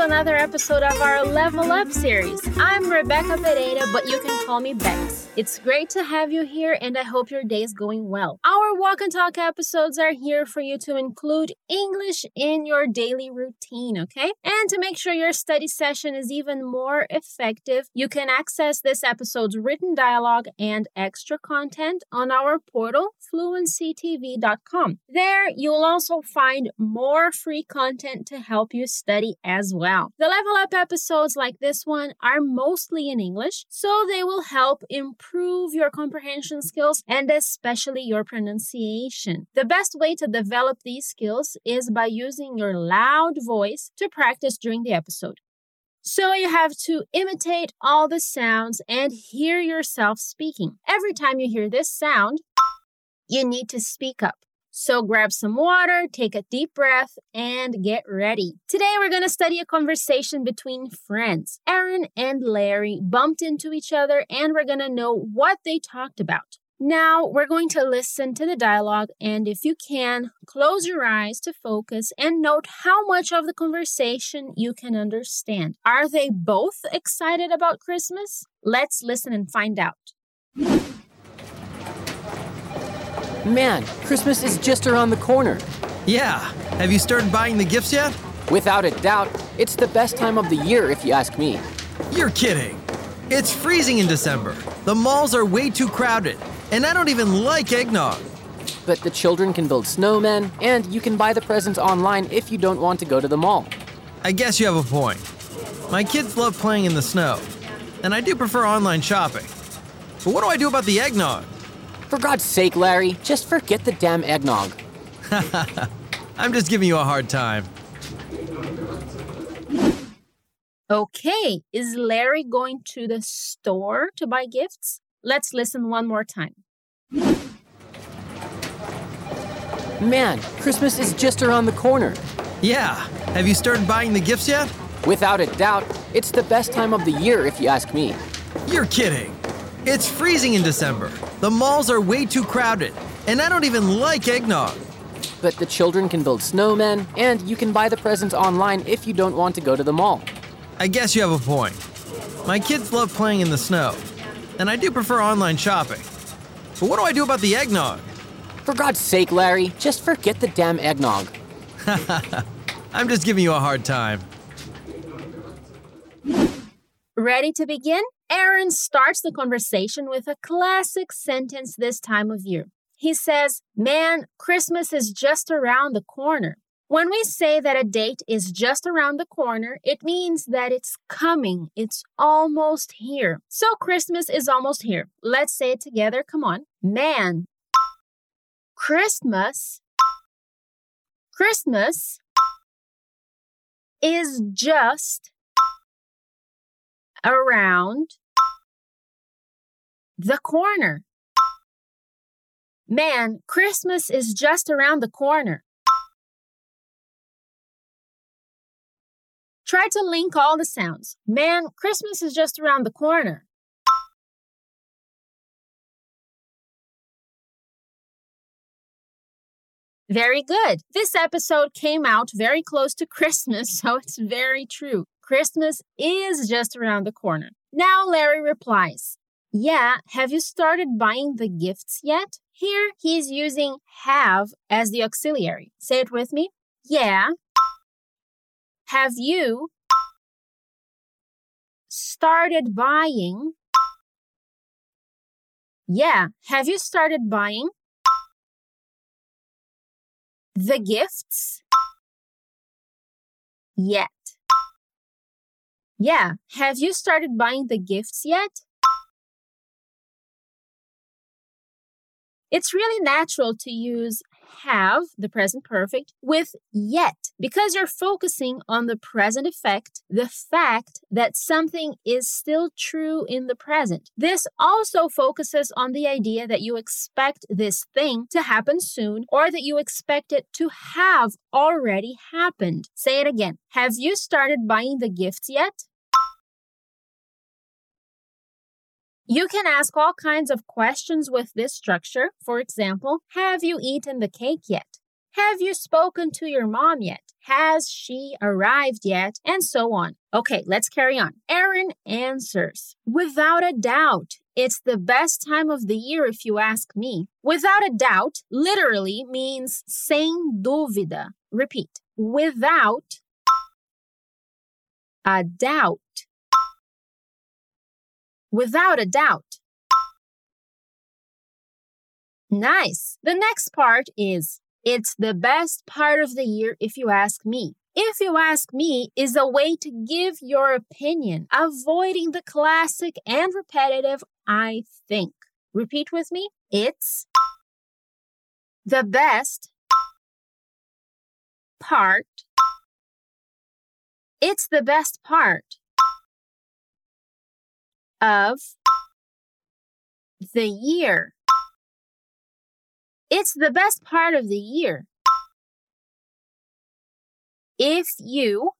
another episode of our Level Up series. I'm Rebecca Pereira, but you can call me Bex. It's great to have you here, and I hope your day is going well. Our walk and talk episodes are here for you to include English in your daily routine, okay? And to make sure your study session is even more effective, you can access this episode's written dialogue and extra content on our portal, fluencytv.com. There, you'll also find more free content to help you study as well. The Level Up episodes like this one are mostly in English, so they will help improve your comprehension skills and especially your pronunciation. The best way to develop these skills is by using your loud voice to practice during the episode. So you have to imitate all the sounds and hear yourself speaking. Every time you hear this sound, you need to speak up. So grab some water, take a deep breath, and get ready. Today we're going to study a conversation between friends. Aaron and Larry bumped into each other, and we're going to know what they talked about. Now we're going to listen to the dialogue, and if you can, close your eyes to focus and note how much of the conversation you can understand. Are they both excited about Christmas? Let's listen and find out. Man, Christmas is just around the corner. Yeah. Have you started buying the gifts yet? Without a doubt, it's the best time of the year if you ask me. You're kidding. It's freezing in December. The malls are way too crowded, and I don't even like eggnog. But the children can build snowmen, and you can buy the presents online if you don't want to go to the mall. I guess you have a point. My kids love playing in the snow, and I do prefer online shopping. But what do I do about the eggnog? For God's sake, Larry, just forget the damn eggnog. I'm just giving you a hard time. Okay, is Larry going to the store to buy gifts? Let's listen one more time. Man, Christmas is just around the corner. Yeah. Have you started buying the gifts yet? Without a doubt, it's the best time of the year if you ask me. You're kidding. It's freezing in December. The malls are way too crowded, and I don't even like eggnog. But the children can build snowmen, and you can buy the presents online if you don't want to go to the mall. I guess you have a point. My kids love playing in the snow, and I do prefer online shopping. But what do I do about the eggnog? For God's sake, Larry, just forget the damn eggnog. I'm just giving you a hard time. Ready to begin? Aaron starts the conversation with a classic sentence this time of year. He says, Man, Christmas is just around the corner. When we say that a date is just around the corner, it means that it's coming. It's almost here. So Christmas is almost here. Let's say it together. Come on. Man, Christmas, Christmas is just around the corner. Man, Christmas is just around the corner. Try to link all the sounds. Man, Christmas is just around the corner. Very good. This episode came out very close to Christmas, so it's very true. Christmas is just around the corner. Now Larry replies, Yeah, have you started buying the gifts yet? Here he's using have as the auxiliary. Say it with me. Yeah. Have you started buying? Yeah, have you started buying the gifts yet? Yeah, have you started buying the gifts yet? It's really natural to use have, the present perfect, with yet because you're focusing on the present effect, the fact that something is still true in the present. This also focuses on the idea that you expect this thing to happen soon or that you expect it to have already happened. Say it again. Have you started buying the gifts yet? You can ask all kinds of questions with this structure. For example, have you eaten the cake yet? Have you spoken to your mom yet? Has she arrived yet? And so on. Okay, let's carry on. Aaron answers Without a doubt, it's the best time of the year if you ask me. Without a doubt literally means sem dúvida. Repeat. Without a doubt. Without a doubt. Nice. The next part is it's the best part of the year if you ask me. If you ask me is a way to give your opinion, avoiding the classic and repetitive I think. Repeat with me. It's the best part. It's the best part of the year. It's the best part of the year. If you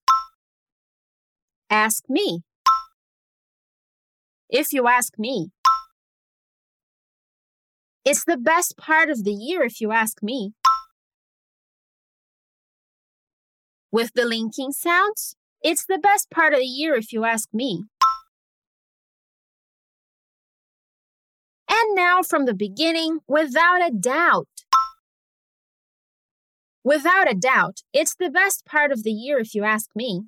ask me. If you ask me. It's the best part of the year if you ask me. With the linking sounds, it's the best part of the year if you ask me. And now from the beginning, without a doubt. Without a doubt, it's the best part of the year if you ask me.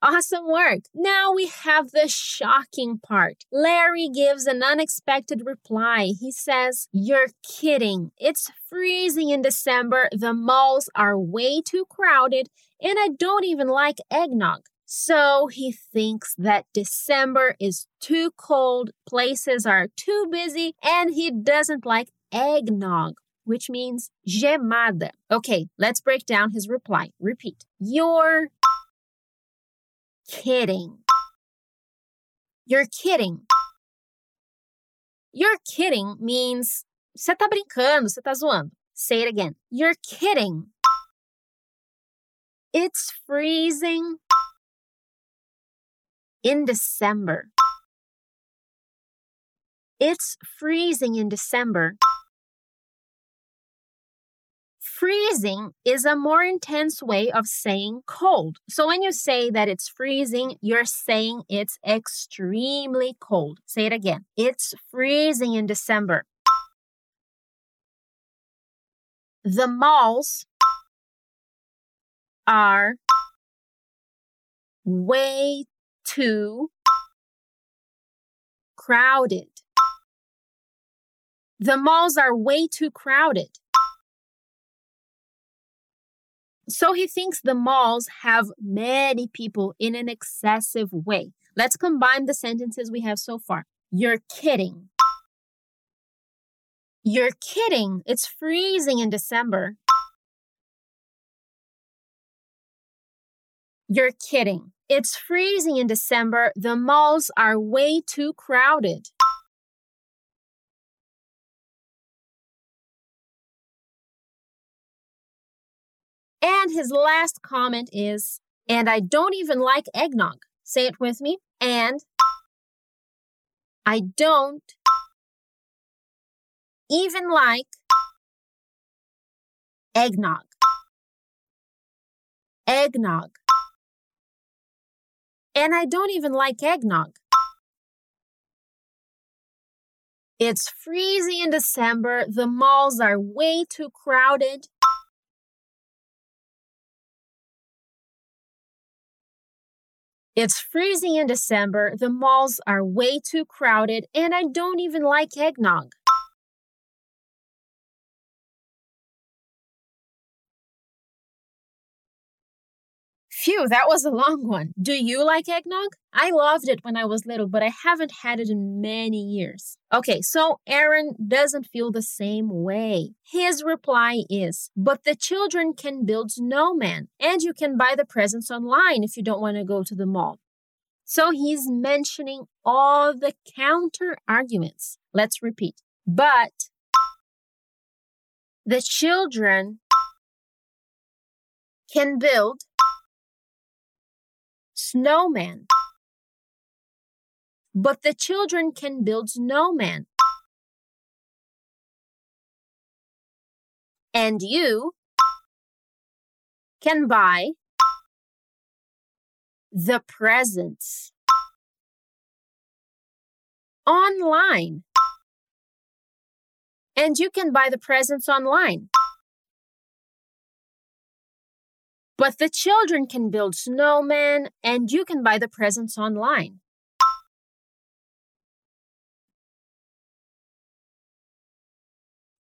Awesome work! Now we have the shocking part. Larry gives an unexpected reply. He says, You're kidding. It's freezing in December. The malls are way too crowded, and I don't even like eggnog. So he thinks that December is too cold, places are too busy, and he doesn't like eggnog, which means gemada. Okay, let's break down his reply. Repeat. You're kidding. You're kidding. You're kidding means você tá brincando, você tá zoando. Say it again. You're kidding. It's freezing in December. It's freezing in December. Freezing is a more intense way of saying cold. So when you say that it's freezing, you're saying it's extremely cold. Say it again. It's freezing in December. The malls are way too crowded. The malls are way too crowded. So he thinks the malls have many people in an excessive way. Let's combine the sentences we have so far. You're kidding. You're kidding. It's freezing in December. You're kidding. It's freezing in December. The malls are way too crowded. And his last comment is, and I don't even like eggnog. Say it with me. And I don't even like eggnog. Eggnog. And I don't even like eggnog. It's freezing in December. The malls are way too crowded. It's freezing in December. The malls are way too crowded. And I don't even like eggnog. Phew, that was a long one. Do you like eggnog? I loved it when I was little, but I haven't had it in many years. Okay, so Aaron doesn't feel the same way. His reply is, but the children can build snowmen, and you can buy the presents online if you don't want to go to the mall. So he's mentioning all the counter arguments. Let's repeat. But the children can build snowman. But the children can build snowman. And you can buy the presents online. And you can buy the presents online. But the children can build snowmen and you can buy the presents online.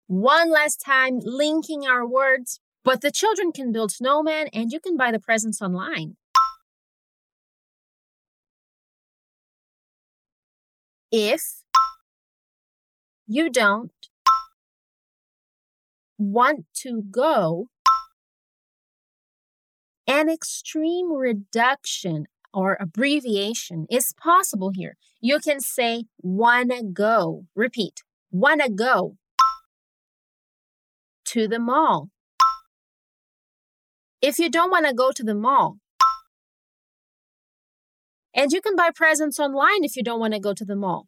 One last time, linking our words. But the children can build snowmen and you can buy the presents online. If you don't want to go, an extreme reduction or abbreviation is possible here. You can say wanna go. Repeat, wanna go to the mall. If you don't want to go to the mall, and you can buy presents online if you don't want to go to the mall.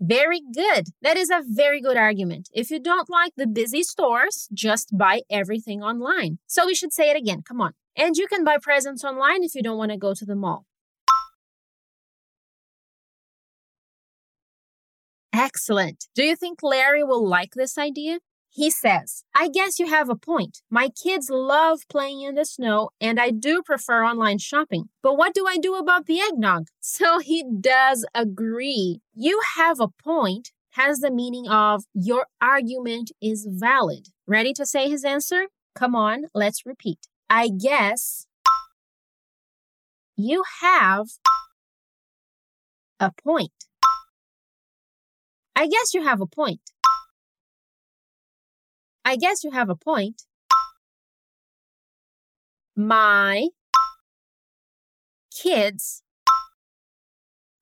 Very good. That is a very good argument. If you don't like the busy stores, just buy everything online. So we should say it again. Come on. And you can buy presents online if you don't want to go to the mall. Excellent. Do you think Larry will like this idea? He says, I guess you have a point. My kids love playing in the snow, and I do prefer online shopping. But what do I do about the eggnog? So he does agree. You have a point has the meaning of your argument is valid. Ready to say his answer? Come on, let's repeat. I guess you have a point. I guess you have a point. I guess you have a point. My kids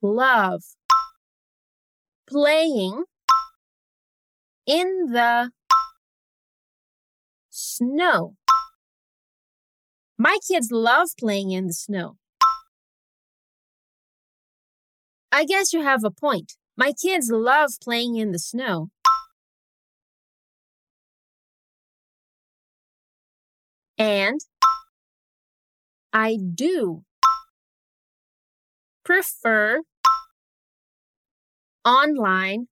love playing in the snow. My kids love playing in the snow. I guess you have a point. My kids love playing in the snow. And I do prefer online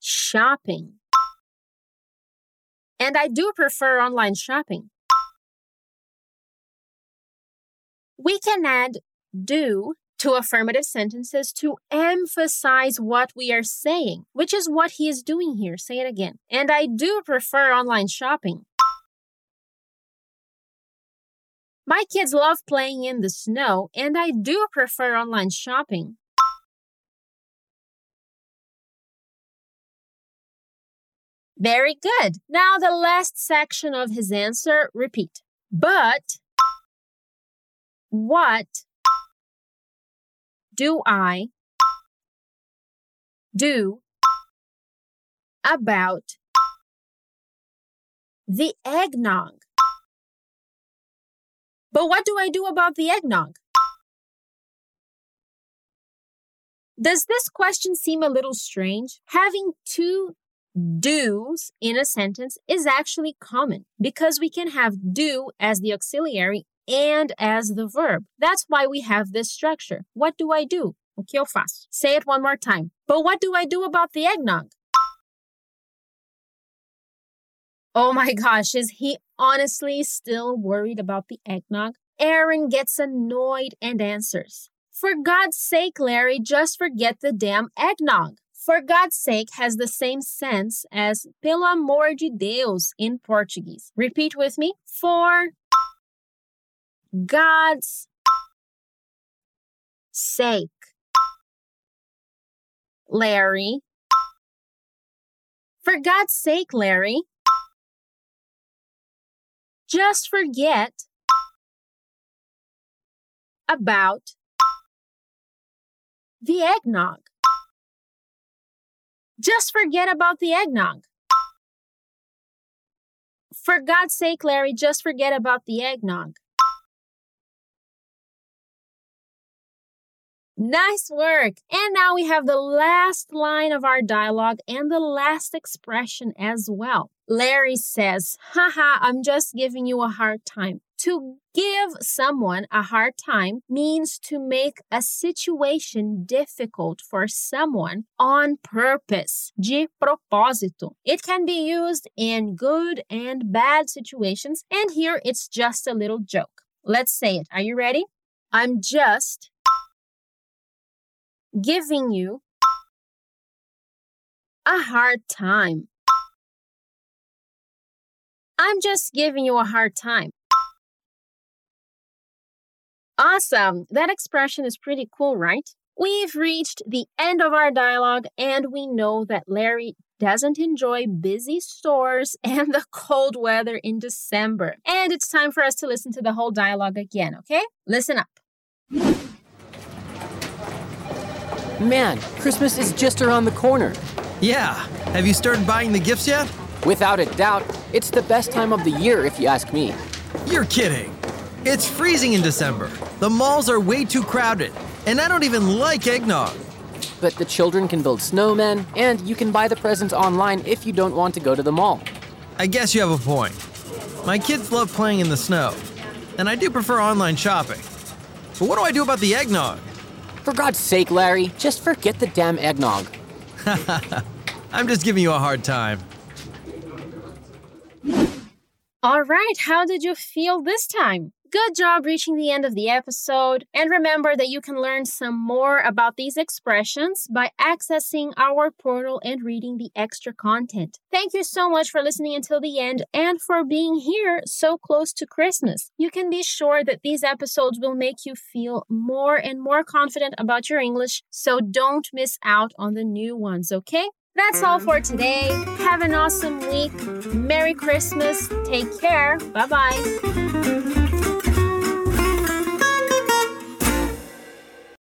shopping. And I do prefer online shopping. We can add do to affirmative sentences to emphasize what we are saying, which is what he is doing here. Say it again. And I do prefer online shopping. My kids love playing in the snow, and I do prefer online shopping. Very good. Now, the last section of his answer, repeat. But what do I do about the eggnog? But what do I do about the eggnog? Does this question seem a little strange? Having two do's in a sentence is actually common because we can have do as the auxiliary and as the verb. That's why we have this structure. What do I do? O que eu faço? Say it one more time. But what do I do about the eggnog? Oh my gosh, is he honestly still worried about the eggnog? Aaron gets annoyed and answers. For God's sake, Larry, just forget the damn eggnog. For God's sake has the same sense as pelo amor de Deus in Portuguese. Repeat with me. For God's sake. Larry. For God's sake, Larry. Just forget about the eggnog. Just forget about the eggnog. For God's sake, Larry, just forget about the eggnog. Nice work! And now we have the last line of our dialogue and the last expression as well. Larry says, Haha, I'm just giving you a hard time. To give someone a hard time means to make a situation difficult for someone on purpose, de propósito. It can be used in good and bad situations, and here it's just a little joke. Let's say it. Are you ready? I'm just giving you a hard time. I'm just giving you a hard time. Awesome. That expression is pretty cool, right? We've reached the end of our dialogue, and we know that Larry doesn't enjoy busy stores and the cold weather in December. And it's time for us to listen to the whole dialogue again, okay? Listen up. Man, Christmas is just around the corner. Yeah. Have you started buying the gifts yet? Without a doubt, it's the best time of the year if you ask me. You're kidding. It's freezing in December. The malls are way too crowded, and I don't even like eggnog. But the children can build snowmen, and you can buy the presents online if you don't want to go to the mall. I guess you have a point. My kids love playing in the snow, and I do prefer online shopping. But what do I do about the eggnog? For God's sake, Larry, just forget the damn eggnog. I'm just giving you a hard time. All right, how did you feel this time? Good job reaching the end of the episode. And remember that you can learn some more about these expressions by accessing our portal and reading the extra content. Thank you so much for listening until the end and for being here so close to Christmas. You can be sure that these episodes will make you feel more and more confident about your English, so don't miss out on the new ones, okay? That's all for today. Have an awesome week. Merry Christmas. Take care. Bye bye.